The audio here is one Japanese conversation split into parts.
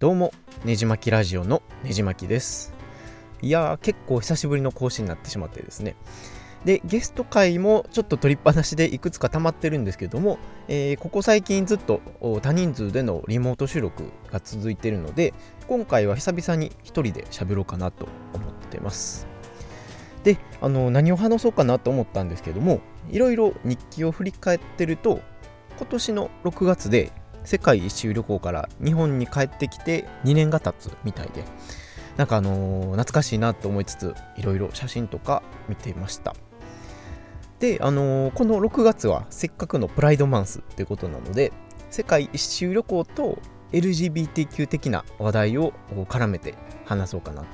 どうもねじまきラジオのねじまきです。いやー結構久しぶりの更新になってしまってですね。でゲスト会もちょっと取りっぱなしでいくつか溜まってるんですけども、えー、ここ最近ずっと多人数でのリモート収録が続いてるので今回は久々に一人で喋ろうかなと思ってます。であの何を話そうかなと思ったんですけどもいろいろ日記を振り返ってると今年の6月で世界一周旅行から日本に帰ってきて2年が経つみたいでなんかあのー、懐かしいなと思いつついろいろ写真とか見ていました。であのー、この6月はせっかくのプライドマンスということなので世界一周旅行と LGBTQ 的な話題を絡めて話そうかなと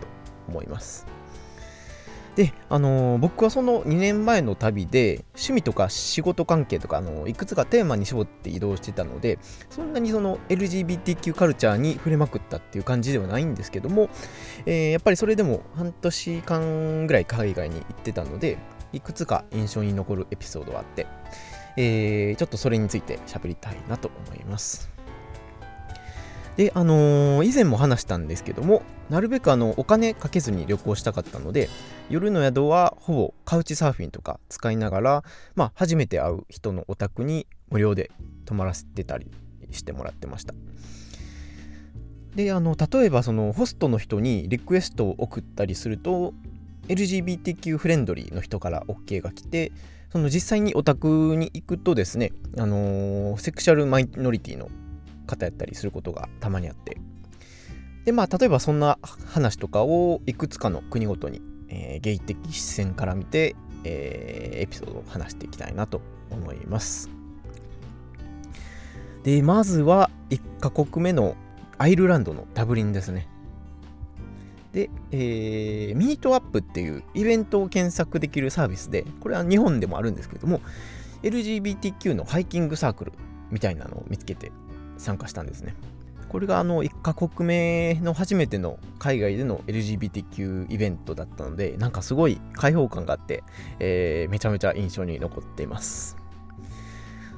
思います。で、あのー、僕はその2年前の旅で趣味とか仕事関係とか、あのー、いくつかテーマに絞って移動してたのでそんなにその LGBTQ カルチャーに触れまくったっていう感じではないんですけども、えー、やっぱりそれでも半年間ぐらい海外に行ってたのでいくつか印象に残るエピソードがあって、えー、ちょっとそれについて喋りたいなと思います。で、あのー、以前も話したんですけども、なるべくあのお金かけずに旅行したかったので、夜の宿はほぼカウチサーフィンとか使いながら、まあ、初めて会う人のお宅に無料で泊まらせてたりしてもらってました。で、あの、例えばそのホストの人にリクエストを送ったりすると、LGBTQ フレンドリーの人から OK が来て、その実際にお宅に行くとですね、あのー、セクシャルマイノリティの方やったりすることがたまにあって。でまあ例えばそんな話とかをいくつかの国ごとに、えー、ゲイ的視線から見て、えー、エピソードを話していきたいなと思います。でまずは1カ国目のアイルランドのダブリンですね。で、えー、ミートアップっていうイベントを検索できるサービスで、これは日本でもあるんですけども、LGBTQ のハイキングサークルみたいなのを見つけて参加したんですね。これがあの1カ国目の初めての海外での LGBTQ イベントだったのでなんかすごい開放感があって、えー、めちゃめちゃ印象に残っています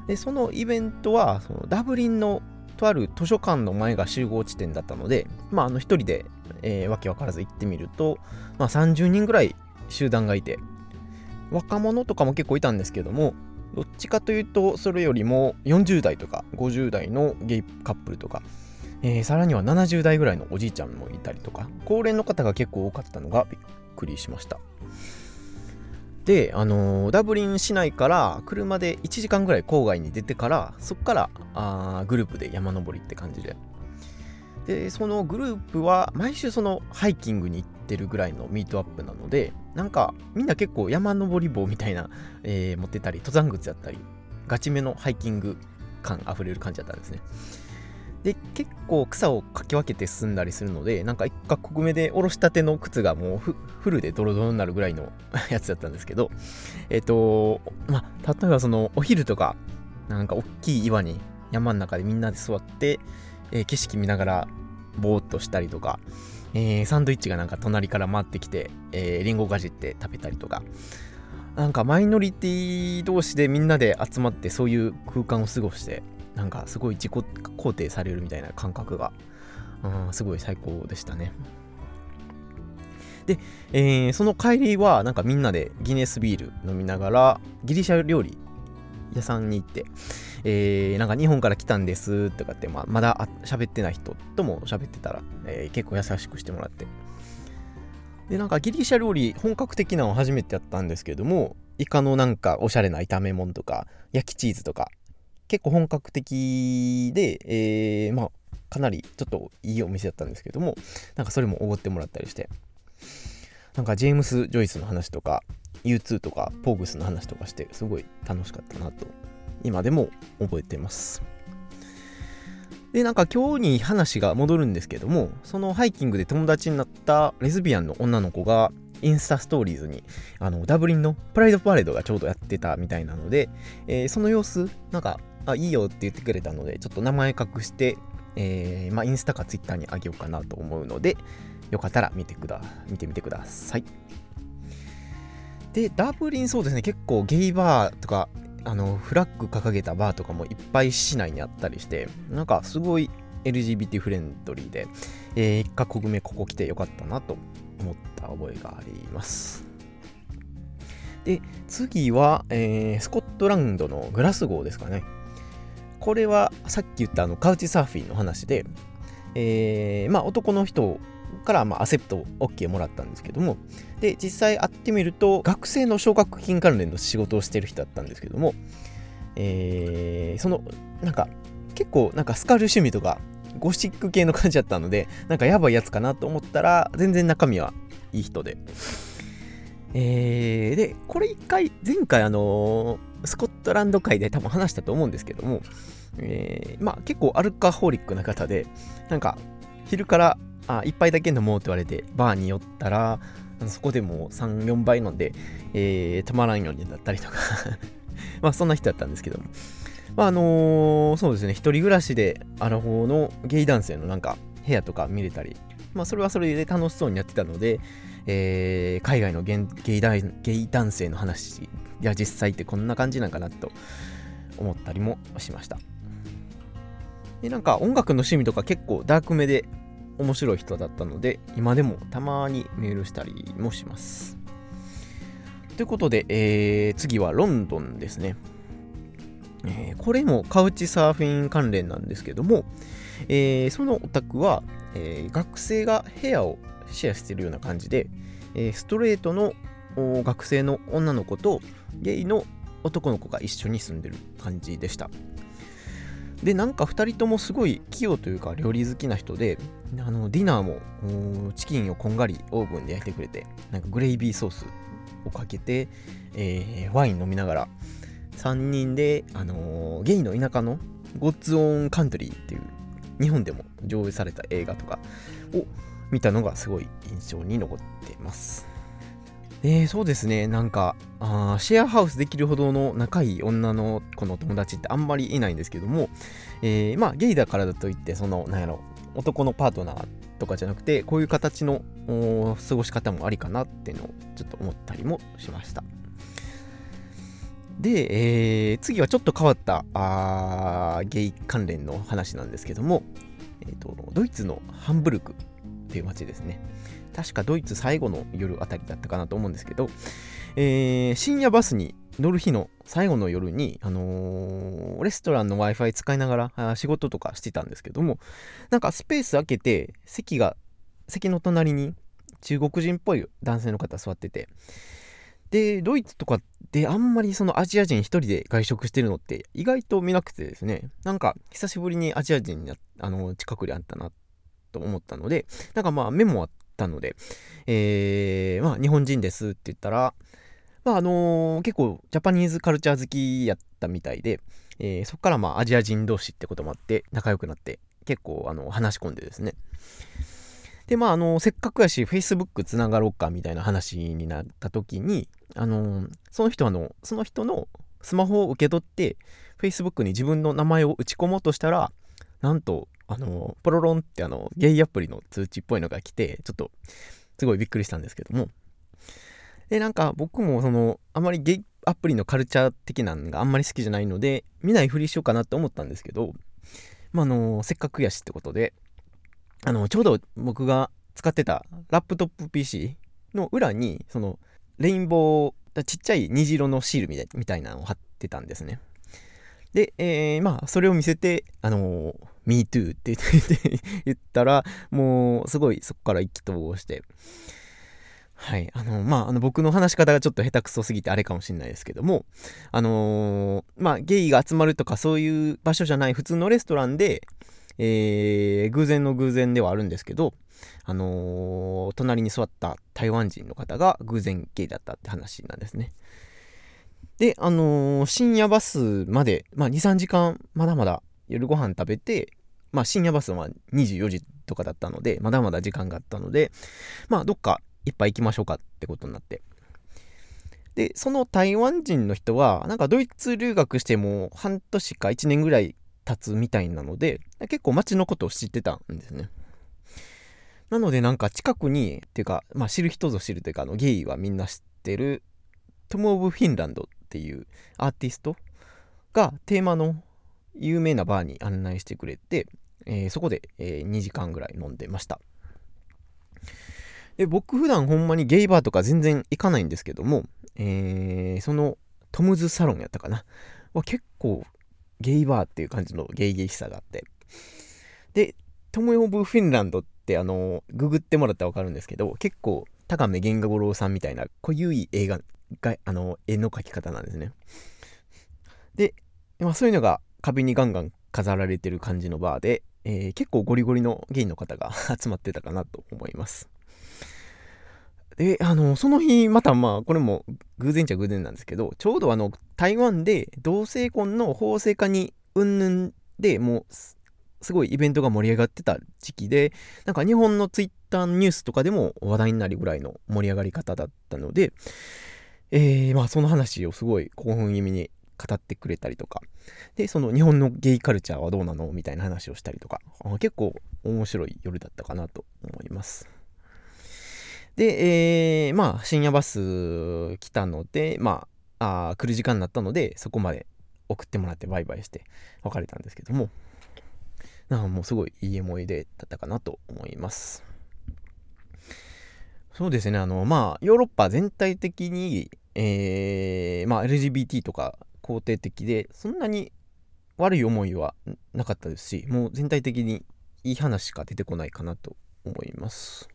でそのイベントはそのダブリンのとある図書館の前が集合地点だったので、まあ、あの1人で、えー、わけわからず行ってみると、まあ、30人ぐらい集団がいて若者とかも結構いたんですけどもどっちかというとそれよりも40代とか50代のゲイカップルとか、えー、さらには70代ぐらいのおじいちゃんもいたりとか高齢の方が結構多かったのがびっくりしました。で、あのー、ダブリン市内から車で1時間ぐらい郊外に出てからそっからあグループで山登りって感じででそのグループは毎週そのハイキングに行ってるぐらいのミートアップなのでなんかみんな結構山登り棒みたいな、えー、持ってたり登山靴やったりガチめのハイキング感あふれる感じだったんですね。で結構草をかき分けて進んだりするのでなんか一か国目でおろしたての靴がもうフルでドロドロになるぐらいの やつだったんですけどえっ、ー、とまあ例えばそのお昼とかなんか大きい岩に山の中でみんなで座ってえー、景色見ながらぼーっとしたりとか、えー、サンドイッチがなんか隣から回ってきて、えー、リンゴかじって食べたりとか、なんかマイノリティ同士でみんなで集まってそういう空間を過ごして、なんかすごい自己肯定されるみたいな感覚が、うん、すごい最高でしたね。で、えー、その帰りはなんかみんなでギネスビール飲みながらギリシャ料理屋さんに行って、えー、なんか日本から来たんですとかって、まあ、まだ喋ってない人とも喋ってたら、えー、結構優しくしてもらって。で、なんかギリシャ料理、本格的なのを初めてやったんですけども、イカのなんかおしゃれな炒め物とか、焼きチーズとか、結構本格的で、えー、まあ、かなりちょっといいお店だったんですけども、なんかそれもおごってもらったりして、なんかジェームス・ジョイスの話とか、U2 とか、ポーグスの話とかして、すごい楽しかったなと今でも覚えてます。で、なんか今日に話が戻るんですけども、そのハイキングで友達になったレズビアンの女の子が、インスタストーリーズに、あの、ダブリンのプライドパレードがちょうどやってたみたいなので、えー、その様子、なんか、あ、いいよって言ってくれたので、ちょっと名前隠して、えー、まあ、インスタかツイッターにあげようかなと思うので、よかったら見てくだ、見てみてください。で、ダブリンそうですね、結構ゲイバーとかあのフラッグ掲げたバーとかもいっぱい市内にあったりしてなんかすごい、LGBT フレンドリーで、えー、1カ国目ここ来てよかったなと思った覚えがあります。で、次は、えー、スコットランドのグラスゴーですかね。これはさっき言ったあのカウチサーフィンの話で、えー、まあ男の人からまあアセプト OK もらったんですけども、で、実際会ってみると、学生の奨学金関連の仕事をしてる人だったんですけども、えー、その、なんか、結構なんかスカル趣味とかゴシック系の感じだったので、なんかやばいやつかなと思ったら、全然中身はいい人で。えー、で、これ一回、前回あのー、スコットランド界で多分話したと思うんですけども、えー、まあ結構アルカホリックな方で、なんか昼からあ一杯だけ飲もうって言われてバーに寄ったら、そこでもう3、4杯飲んで、えー、止まらんようになったりとか。まあそんな人だったんですけども、まああのー、そうですね、一人暮らしでアラフォーのゲイ男性のなんか部屋とか見れたり、まあそれはそれで楽しそうにやってたので、えー、海外のゲイゲイ男性の話、いや実際ってこんな感じなんかなと思ったりもしました。で、なんか音楽の趣味とか結構ダークめで面白い人だったので、今でもたまにメールしたりもします。ということで、えー、次はロンドンですね。えー、これもカウチサーフィン関連なんですけども、えー、そのお宅は、え、学生が部屋をシェアしてるような感じで、えストレートの学生の女の子とゲイの男の子が一緒に住んでる感じでした。で、なんか2人ともすごい器用というか料理好きな人で、あのディナーもチキンをこんがりオーブンで焼いてくれて、なんかグレイビーソースをかけて、えー、ワイン飲みながら、3人で、あのー、ゲイの田舎のゴッツ・オン・カントリーっていう日本でも上映された映画とかを見たのがすごい印象に残ってます。えー、そうですね、なんかあ、シェアハウスできるほどの仲いい女の子の友達ってあんまりいないんですけども、えー、まあ、ゲイだからだといって、その、なんやろ、男のパートナーとかじゃなくて、こういう形の過ごし方もありかなっていうのをちょっと思ったりもしました。で、えー、次はちょっと変わったあゲイ関連の話なんですけども、えーと、ドイツのハンブルクっていう街ですね。確かドイツ最後の夜あたりだったかなと思うんですけど、えー、深夜バスに乗る日の最後の夜に、あのー、レストランの Wi-Fi 使いながら仕事とかしてたんですけども、なんかスペース開けて、席が、席の隣に中国人っぽい男性の方座ってて、で、ドイツとかであんまりそのアジア人一人で外食してるのって意外と見なくてですね、なんか久しぶりにアジア人にあの近くであったなと思ったので、なんかまあメモあったので、えー、まあ日本人ですって言ったら、まああのー、結構ジャパニーズカルチャー好きやったみたいで、えー、そこからまあアジア人同士ってこともあって仲良くなって結構あの話し込んでですね。で、まあ、あの、せっかくやし、Facebook つながろうかみたいな話になった時に、あの、その人あの、その人のスマホを受け取って、Facebook に自分の名前を打ち込もうとしたら、なんと、あの、ポロロンってあの、ゲイアプリの通知っぽいのが来て、ちょっと、すごいびっくりしたんですけども。で、なんか僕もその、あまりゲイアプリのカルチャー的なのがあんまり好きじゃないので、見ないふりしようかなって思ったんですけど、まあ、あの、せっかくやしってことで、あの、ちょうど僕が使ってたラップトップ PC の裏に、その、レインボー、ちっちゃい虹色のシールみたいなのを貼ってたんですね。で、えー、まあ、それを見せて、あのー、MeToo って 言ったら、もう、すごいそこから意気投合して、はい。あの、まあ、あの、僕の話し方がちょっと下手くそすぎてあれかもしれないですけども、あのー、まあ、ゲイが集まるとかそういう場所じゃない普通のレストランで、えー、偶然の偶然ではあるんですけど、あのー、隣に座った台湾人の方が偶然ゲイだったって話なんですね。で、あのー、深夜バスまで、まあ、2、3時間、まだまだ夜ご飯食べて、まあ、深夜バスは24時とかだったので、まだまだ時間があったので、まあ、どっか一杯行きましょうかってことになって。で、その台湾人の人は、なんかドイツ留学しても半年か1年ぐらい経つみたいなので、結構街のことを知ってたんですね。なのでなんか近くに、っていうか、まあ知る人ぞ知るというか、あのゲイはみんな知ってる、トム・オブ・フィンランドっていうアーティストがテーマの有名なバーに案内してくれて、えー、そこで、えー、2時間ぐらい飲んでました。で、僕普段ほんまにゲイバーとか全然行かないんですけども、えー、そのトムズサロンやったかな。は結構ゲイバーっていう感じのゲイゲイしさがあって。で、トム・オブ・フィンランドってあの、ググってもらったらわかるんですけど、結構高目源五郎さんみたいな濃ゆい映画が、あの、絵の描き方なんですね。で、まあ、そういうのが壁にガンガン飾られてる感じのバーで、えー、結構ゴリゴリのゲイの方が 集まってたかなと思います。で、あの、その日、またまあ、これも偶然っちゃ偶然なんですけど、ちょうどあの、台湾で同性婚の法制化にうんぬんでもう、すごいイベントが盛り上がってた時期で、なんか日本のツイッターニュースとかでも話題になるぐらいの盛り上がり方だったので、えー、まあその話をすごい興奮気味に語ってくれたりとか、で、その日本のゲイカルチャーはどうなの？みたいな話をしたりとか、結構面白い夜だったかなと思います。で、えー、まあ、深夜バス来たので、まあ、あ来る時間になったので、そこまで送ってもらってバイバイして別れたんですけども、なんかもうすごいいい思い出だったかなと思います。そうですね、あの、まあ、ヨーロッパ全体的に、えー、まあ、LGBT とか肯定的で、そんなに悪い思いはなかったですし、もう全体的にいい話しか出てこないかなと思います。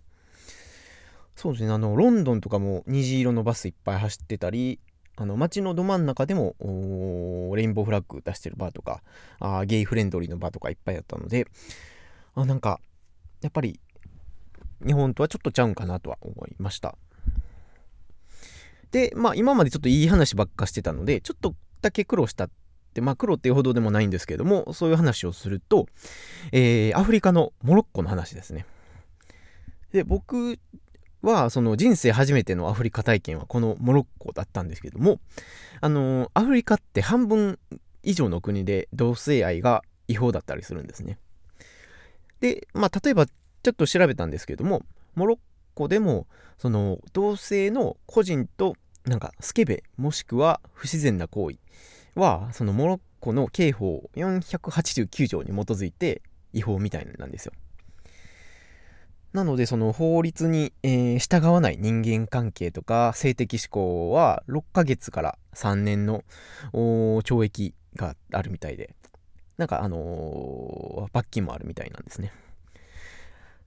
そうですね、あの、ロンドンとかも虹色のバスいっぱい走ってたり、あの、街のど真ん中でも、レインボーフラッグ出してるバーとか、あゲイフレンドリーのバーとかいっぱいあったので、あなんか、やっぱり、日本とはちょっとちゃうんかなとは思いました。で、まあ、今までちょっといい話ばっかしてたので、ちょっとだけ苦労したって、まあ、苦労っていうほどでもないんですけども、そういう話をすると、えー、アフリカのモロッコの話ですね。で、僕は、その人生初めてのアフリカ体験はこのモロッコだったんですけども、あの、アフリカって半分以上の国で同性愛が違法だったりするんですね。で、まあ、例えば、ちょっと調べたんですけども、モロッコでも、その、同性の個人と、なんか、スケベ、もしくは不自然な行為は、そのモロッコの刑法489条に基づいて違法みたいなんですよ。なので、その法律に、えー、従わない人間関係とか性的思考は6ヶ月から3年の懲役があるみたいで、なんかあのー、罰金もあるみたいなんですね。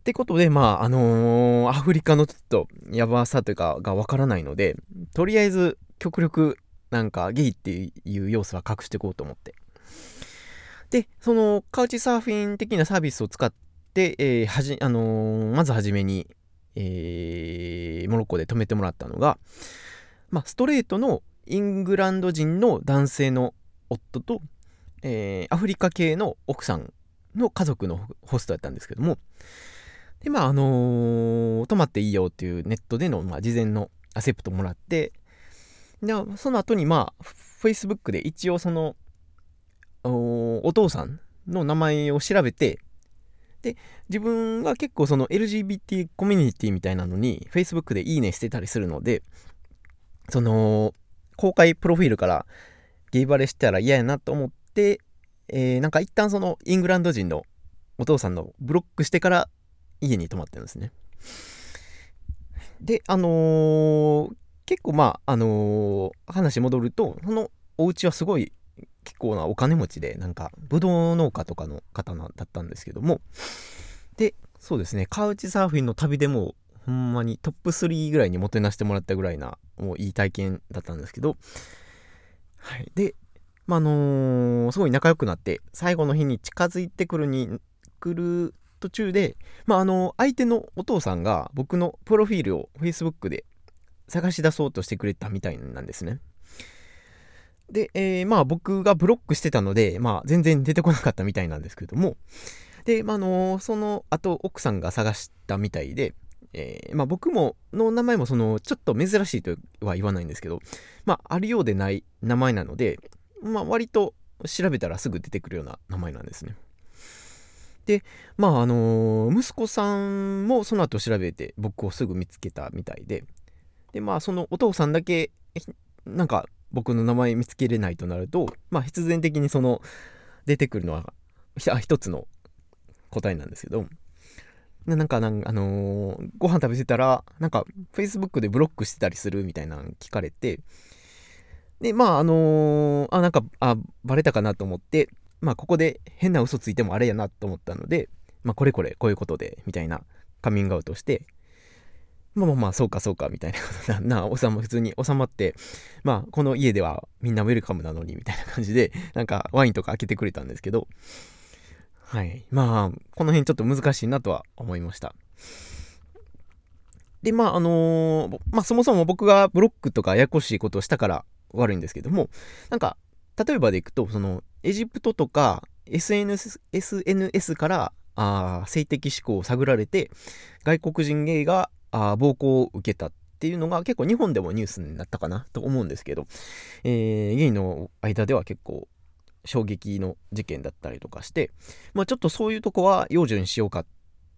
ってことで、まあ、あのー、アフリカのちょっとやばさというかがわからないので、とりあえず極力なんかゲイっていう要素は隠していこうと思って。で、そのカウチサーフィン的なサービスを使っで、えー、はじ、あのー、まずはじめに、えー、モロッコで泊めてもらったのが、まあ、ストレートのイングランド人の男性の夫と、え、アフリカ系の奥さんの家族のホストだったんですけども、で、まあ、あのー、泊まっていいよっていうネットでの、まあ、事前のアセプトもらって、で、その後に、まあ、Facebook で一応その、お父さんの名前を調べて、で、自分が結構その LGBT コミュニティみたいなのに Facebook でいいねしてたりするので、その、公開プロフィールからゲイバレしたら嫌やなと思って、えー、なんか一旦そのイングランド人のお父さんのブロックしてから家に泊まってるんですね。で、あのー、結構まあ、あのー、話戻ると、そのお家はすごい結構なお金持ちで、なんか、ぶどう農家とかの方だったんですけども、で、そうですね、カウチサーフィンの旅でも、ほんまにトップ3ぐらいにもてなしてもらったぐらいな、もういい体験だったんですけど、はい。で、まあ、のー、すごい仲良くなって、最後の日に近づいてくるに、来る途中で、まあ、あの、相手のお父さんが僕のプロフィールを Facebook で探し出そうとしてくれたみたいなんですね。で、えー、まあ僕がブロックしてたので、まあ全然出てこなかったみたいなんですけども、で、まあ、のその後奥さんが探したみたいで、えー、まあ僕も、の名前もその、ちょっと珍しいとは言わないんですけど、まああるようでない名前なので、まあ割と調べたらすぐ出てくるような名前なんですね。で、まああのー、息子さんもその後調べて僕をすぐ見つけたみたいで、で、まあそのお父さんだけ、なんか僕の名前見つけれないとなると、まあ、必然的にその出てくるのは一つの答えなんですけど、なんか、なんあのー、ご飯食べてたら、なんか、Facebook でブロックしてたりするみたいなの聞かれて、で、まあ、あのー、あ、なんか、あ、バレたかなと思って、まあ、ここで変な嘘ついてもあれやなと思ったので、まあ、これこれ、こういうことで、みたいなカミングアウトして、まあまあまあ、そうかそうか、みたいなこと な、な、収ま、普通に収まって、まあ、この家ではみんなウェルカムなのに、みたいな感じで、なんかワインとか開けてくれたんですけど、はい。まあ、この辺ちょっと難しいなとは思いました。で、まあ、あのー、まあ、そもそも僕がブロックとかややこしいことをしたから悪いんですけども、なんか、例えばでいくと、その、エジプトとか SNS, SNS からあ性的思考を探られて、外国人ゲイがあ暴行を受けたっていうのが結構日本でもニュースになったかなと思うんですけど、えー、ゲイの間では結構衝撃の事件だったりとかして、まあ、ちょっとそういうとこは養生にしようかっ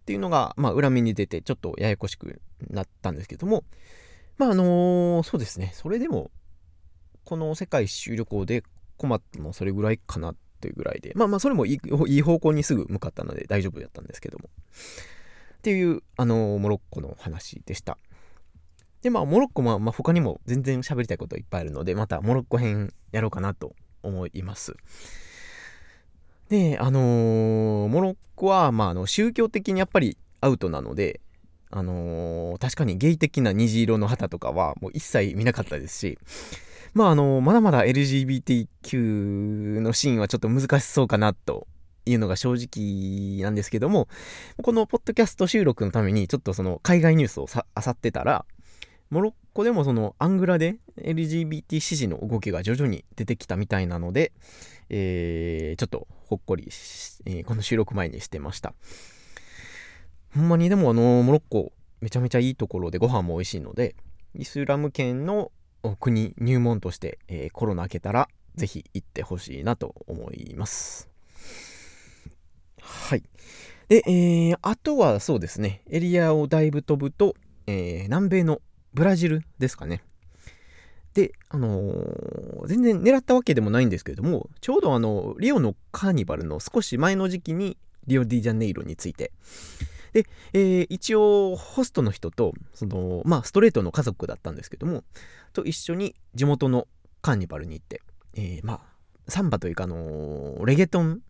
ていうのが、まあ、裏目に出てちょっとややこしくなったんですけども、まああのー、そうですね、それでも、この世界一周旅行で困ったのそれぐらいかなっていうぐらいで、まあまあそれもいい方向にすぐ向かったので大丈夫だったんですけども。っていう、あの、モロッコの話でした。で、まあ、モロッコも、まあ、他にも全然喋りたいこといっぱいあるので、またモロッコ編やろうかなと思います。で、あのー、モロッコは、まあ、あの宗教的にやっぱりアウトなので、あのー、確かにゲイ的な虹色の旗とかはもう一切見なかったですし、まあ、あの、まだまだ LGBTQ のシーンはちょっと難しそうかなというのが正直なんですけども、このポッドキャスト収録のためにちょっとその海外ニュースをさ、あさってたら、モロッコでもそのアングラで LGBT 支持の動きが徐々に出てきたみたいなので、えー、ちょっとほっこり、えー、この収録前にしてました。ほんまにでもあのモロッコめちゃめちゃいいところでご飯も美味しいので、イスラム圏の国入門として、えー、コロナ明けたらぜひ行ってほしいなと思います。はい。で、えー、あとはそうですね、エリアをだいぶ飛ぶと、えー、南米のブラジルですかね。で、あのー、全然狙ったわけでもないんですけれども、ちょうどあの、リオのカーニバルの少し前の時期に、リオディジャネイロについて、で、えー、一応、ホストの人と、その、まあ、ストレートの家族だったんですけども、と一緒に地元のカーニバルに行って、えー、まあ、サンバというか、あの、レゲトン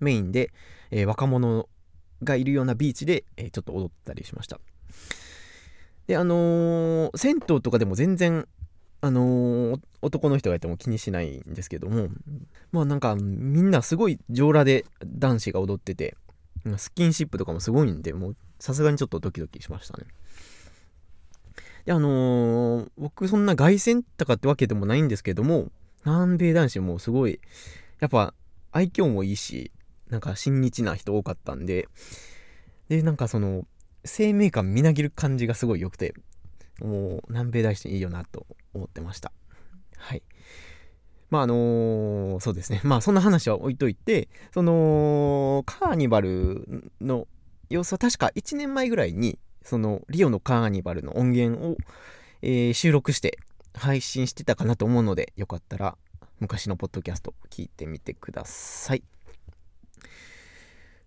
メインで、えー、若者がいるようなビーチで、えー、ちょっと踊ったりしました。で、あのー、銭湯とかでも全然、あの、男の人がいても気にしないんですけども、まあなんかみんなすごい上裸で男子が踊ってて、スキンシップとかもすごいんで、もうさすがにちょっとドキドキしましたね。で、あのー、僕そんな凱旋とかってわけでもないんですけども、南米男子もすごい、やっぱ愛嬌もいいし、なんか親日な人多かったんで、で、なんかその、生命感みなぎる感じがすごい良くて、もう南米大使いいよなと思ってました。はい。まああのー、そうですね。まあそんな話は置いといて、その、カーニバルの様子は確か1年前ぐらいに、そのリオのカーニバルの音源を、えー、収録して配信してたかなと思うので、よかったら昔のポッドキャスト聞いてみてください。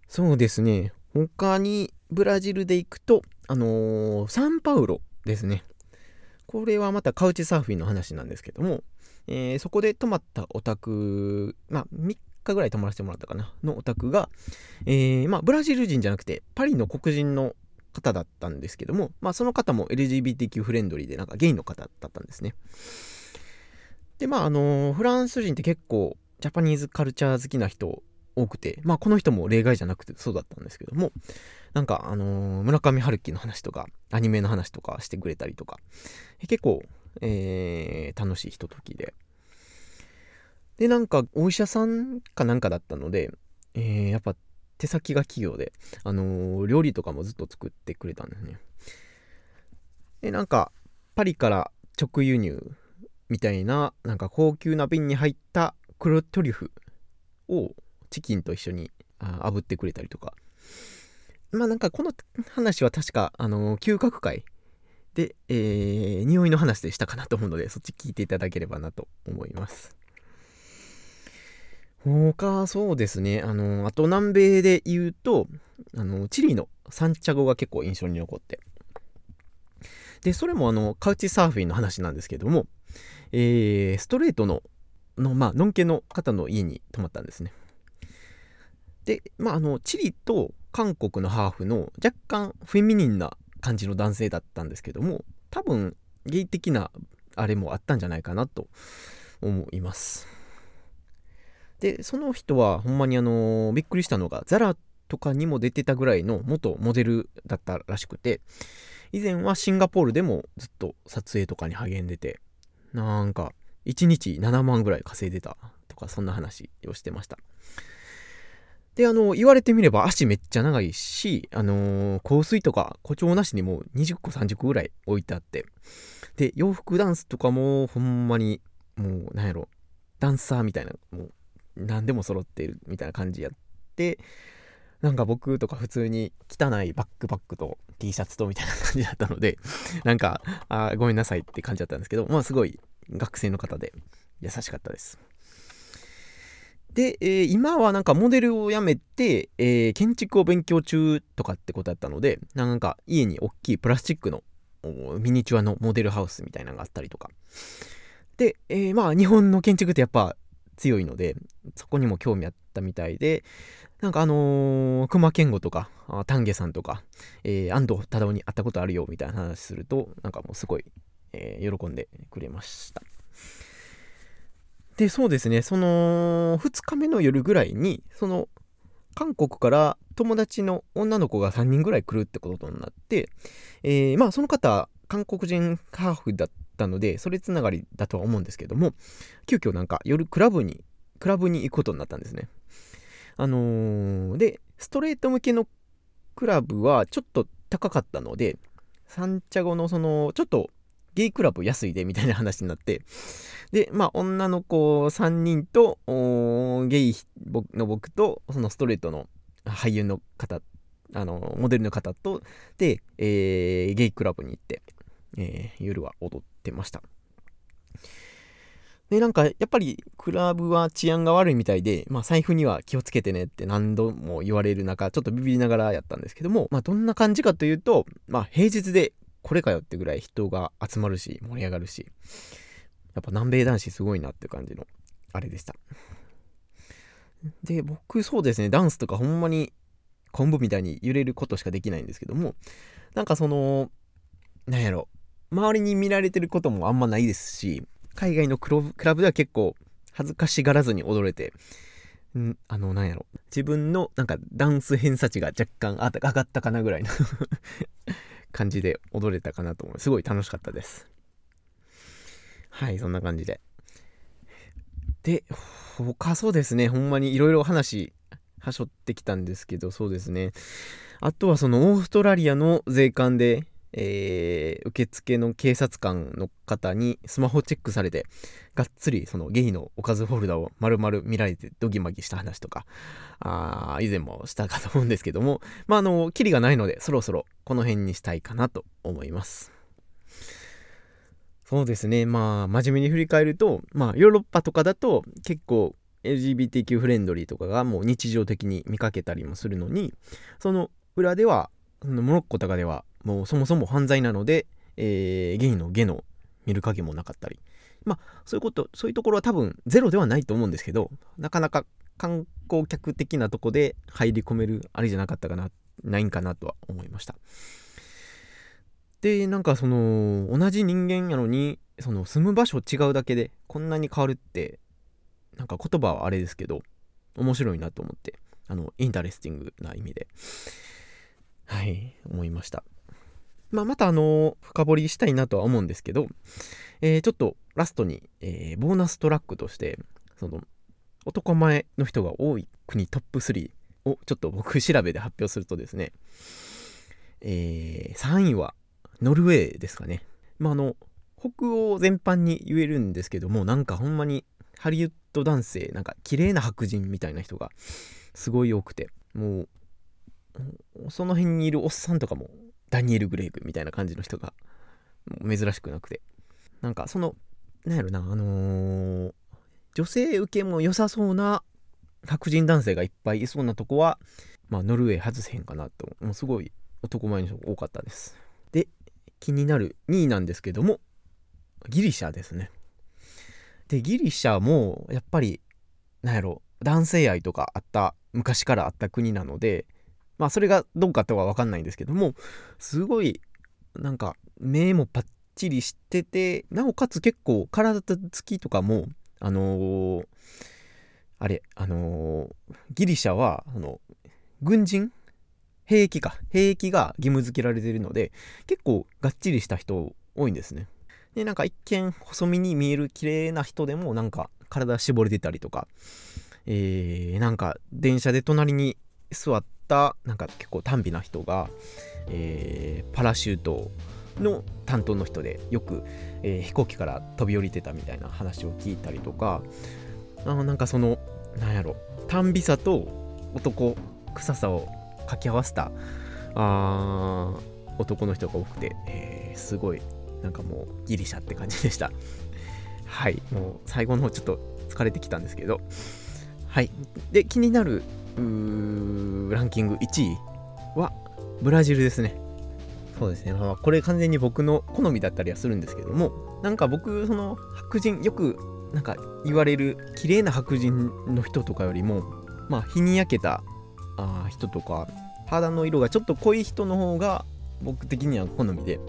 そうですね。他にブラジルで行くと、あのー、サンパウロですね。これはまたカウチサーフィンの話なんですけども、えー、そこで泊まったお宅、まあ、3日ぐらい泊まらせてもらったかな、のお宅が、えー、まあ、ブラジル人じゃなくて、パリの黒人の方だったんですけども、まあ、その方も LGBTQ フレンドリーで、なんかゲイの方だったんですね。で、まあ、あのー、フランス人って結構、ジャパニーズカルチャー好きな人多くて、まあこの人も例外じゃなくてそうだったんですけども、なんかあのー、村上春樹の話とか、アニメの話とかしてくれたりとか、結構、えー、楽しいひとときで。で、なんかお医者さんかなんかだったので、えー、やっぱ手先が器用で、あの、料理とかもずっと作ってくれたんですね。で、なんか、パリから直輸入みたいな、なんか高級な瓶に入った黒トリュフをチキンと一緒にあ炙ってくれたりとか。まあなんかこの話は確か、あの、嗅覚会で、えー、匂いの話でしたかなと思うので、そっち聞いていただければなと思います。他、そうですね。あの、あと南米で言うと、あの、チリのサンチャゴが結構印象に残って。で、それもあの、カウチサーフィンの話なんですけども、えー、ストレートの、の、まあ、のんけの方の家に泊まったんですね。で、まあ、あの、チリと韓国のハーフの若干フェミニンな感じの男性だったんですけども、多分、ゲイ的なあれもあったんじゃないかなと思います。で、その人はほんまにあの、びっくりしたのが、ザラとかにも出てたぐらいの元モデルだったらしくて、以前はシンガポールでもずっと撮影とかに励んでて、なんか、1日7万ぐらい稼いでたとか、そんな話をしてました。で、あの、言われてみれば足めっちゃ長いし、あのー、香水とか誇張なしにもう20個30個ぐらい置いてあって、で、洋服ダンスとかもほんまに、もう、なんやろ、ダンサーみたいな、もう、何でも揃ってるみたいな感じやって、なんか僕とか普通に汚いバックパックと T シャツとみたいな感じだったので、なんか、あごめんなさいって感じだったんですけど、まあすごい学生の方で優しかったです。で、えー、今はなんかモデルを辞めて、えー、建築を勉強中とかってことだったので、なんか家に大きいプラスチックのミニチュアのモデルハウスみたいなのがあったりとか。で、えー、まあ日本の建築ってやっぱ強いので、そこにも興味あったみたいで、なんかあのー、熊健吾とか、丹下さんとか、えー、安藤忠雄に会ったことあるよみたいな話すると、なんかもうすごい、えー、喜んでくれました。で、そうですね、その、2日目の夜ぐらいに、その、韓国から友達の女の子が3人ぐらい来るってことになって、えー、まあその方、韓国人ハーフだったので、それつながりだとは思うんですけども、急遽なんか夜クラブに、クラブに行くことになったんですね。あのー、で、ストレート向けのクラブはちょっと高かったので、サンチャゴのその、ちょっとゲイクラブ安いでみたいな話になって、で、まあ女の子3人と、ゲイの僕と、そのストレートの俳優の方、あの、モデルの方と、で、えー、ゲイクラブに行って、えー、夜は踊ってました。で、なんか、やっぱり、クラブは治安が悪いみたいで、まあ、財布には気をつけてねって何度も言われる中、ちょっとビビりながらやったんですけども、まあ、どんな感じかというと、まあ、平日でこれかよってぐらい人が集まるし、盛り上がるし、やっぱ南米男子すごいなって感じの、あれでした。で、僕、そうですね、ダンスとかほんまに昆布みたいに揺れることしかできないんですけども、なんかその、なんやろ、周りに見られてることもあんまないですし、海外のクラブでは結構恥ずかしがらずに踊れて、んあの、なんやろ。自分のなんかダンス偏差値が若干上がったかなぐらいの 感じで踊れたかなと思う。すごい楽しかったです。はい、そんな感じで。で、他そうですね、ほんまにいろいろ話、はしょってきたんですけど、そうですね。あとはそのオーストラリアの税関で、えー、受付の警察官の方にスマホチェックされて、がっつりそのゲイのおかずフォルダを丸々見られてドギマギした話とか、あ以前もしたかと思うんですけども、まあ、あの、キリがないので、そろそろこの辺にしたいかなと思います。そうですね、まあ、真面目に振り返ると、まあ、ヨーロッパとかだと結構 LGBTQ フレンドリーとかがもう日常的に見かけたりもするのに、その裏では、モロッコとかではもうそもそも犯罪なので、えー、ゲイのゲの見る影もなかったり。まあ、そういうこと、そういうところは多分ゼロではないと思うんですけど、なかなか観光客的なとこで入り込めるあれじゃなかったかな、ないんかなとは思いました。で、なんかその、同じ人間やのに、その住む場所違うだけでこんなに変わるって、なんか言葉はあれですけど、面白いなと思って、あの、 interesting な意味で、はい、思いました。まあ、またあの、深掘りしたいなとは思うんですけど、えー、ちょっとラストに、えー、ボーナストラックとして、その、男前の人が多い国トップ3をちょっと僕調べで発表するとですね、えー、3位はノルウェーですかね。まあ、あの、北欧全般に言えるんですけども、なんかほんまにハリウッド男性、なんか綺麗な白人みたいな人がすごい多くて、もう、その辺にいるおっさんとかもダニエル・グレイグみたいな感じの人が珍しくなくてなんかそのなんやろなあのー、女性受けも良さそうな白人男性がいっぱいいそうなとこは、まあ、ノルウェー外せへんかなと、もうすごい男前の人が多かったです。で、気になる2位なんですけども、ギリシャですね。で、ギリシャも、やっぱり、なんやろ、男性愛とかあった、昔からあった国なので、まあ、それがどうかとは分かんないんですけども、すごい、なんか、目もパッチリしてて、なおかつ結構、体つきとかも、あのー、あれ、あのー、ギリシャは、あの、軍人？兵役か。兵役が義務付けられてるので、結構がっちりした人多いんですね。で、なんか一見細身に見える綺麗な人でもなんか体絞れてたりとか、えー、なんか電車で隣に座ったなんか結構短美な人が、えー、パラシュートの担当の人でよく、えー、飛行機から飛び降りてたみたいな話を聞いたりとかあなんかそのなんやろ短美さと男臭さを掛け合わせたあ男の人が多くて、えー、すごいなんかもうギリシャって感じでした。はいもう最後の方ちょっと疲れてきたんですけど。はい。で気になるランキング1位はブラジルですね。そうですね、まあ、これ完全に僕の好みだったりはするんですけどもなんか僕その白人よくなんか言われる綺麗な白人の人とかよりもまあ日に焼けたあ人とか肌の色がちょっと濃い人の方が僕的には好みで。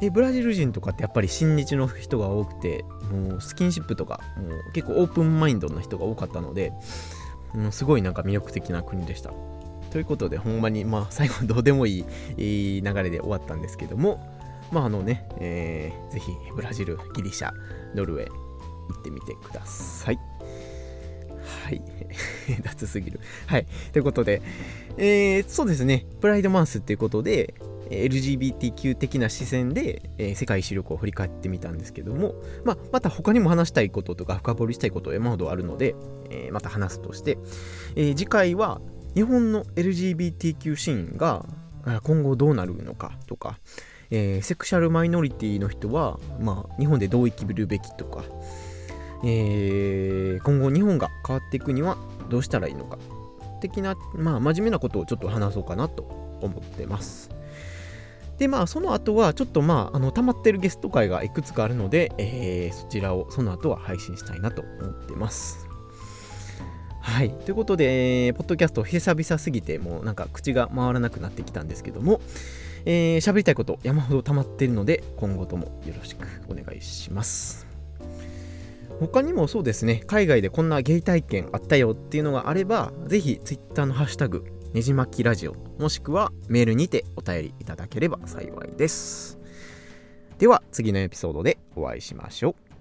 でブラジル人とかってやっぱり親日の人が多くてもうスキンシップとかもう結構オープンマインドな人が多かったのでもうすごいなんか魅力的な国でしたということでほんまにまあ最後どうでもいい いい流れで終わったんですけどもまああのね、えー、ぜひブラジルギリシャノルウェー行ってみてくださいはい。脱すぎる。はい。ということで、えー、そうですね。プライドマンスっていうことで、LGBTQ 的な視線で、えー、世界史力を振り返ってみたんですけども、まあ、また他にも話したいこととか深掘りしたいこと山ほどあるので、えー、また話すとして、えー、次回は日本の LGBTQ シーンが今後どうなるのかとか、えー、セクシャルマイノリティの人は、まあ、日本でどう生きるべきとか、えー、今後日本が変わっていくにはどうしたらいいのか的な、まあ、真面目なことをちょっと話そうかなと思ってます。で、まあ、その後は、ちょっとまあ、あの、溜まってるゲスト会がいくつかあるので、えー、そちらを、その後は配信したいなと思ってます。はい。ということで、ポッドキャスト久々すぎて、もうなんか口が回らなくなってきたんですけども、えー、喋りたいこと山ほど溜まってるので、今後ともよろしくお願いします。他にもそうですね、海外でこんなゲイ体験あったよっていうのがあれば、ぜひ Twitter のハッシュタグ、ねじまきラジオ、もしくはメールにてお便りいただければ幸いです。では次のエピソードでお会いしましょう。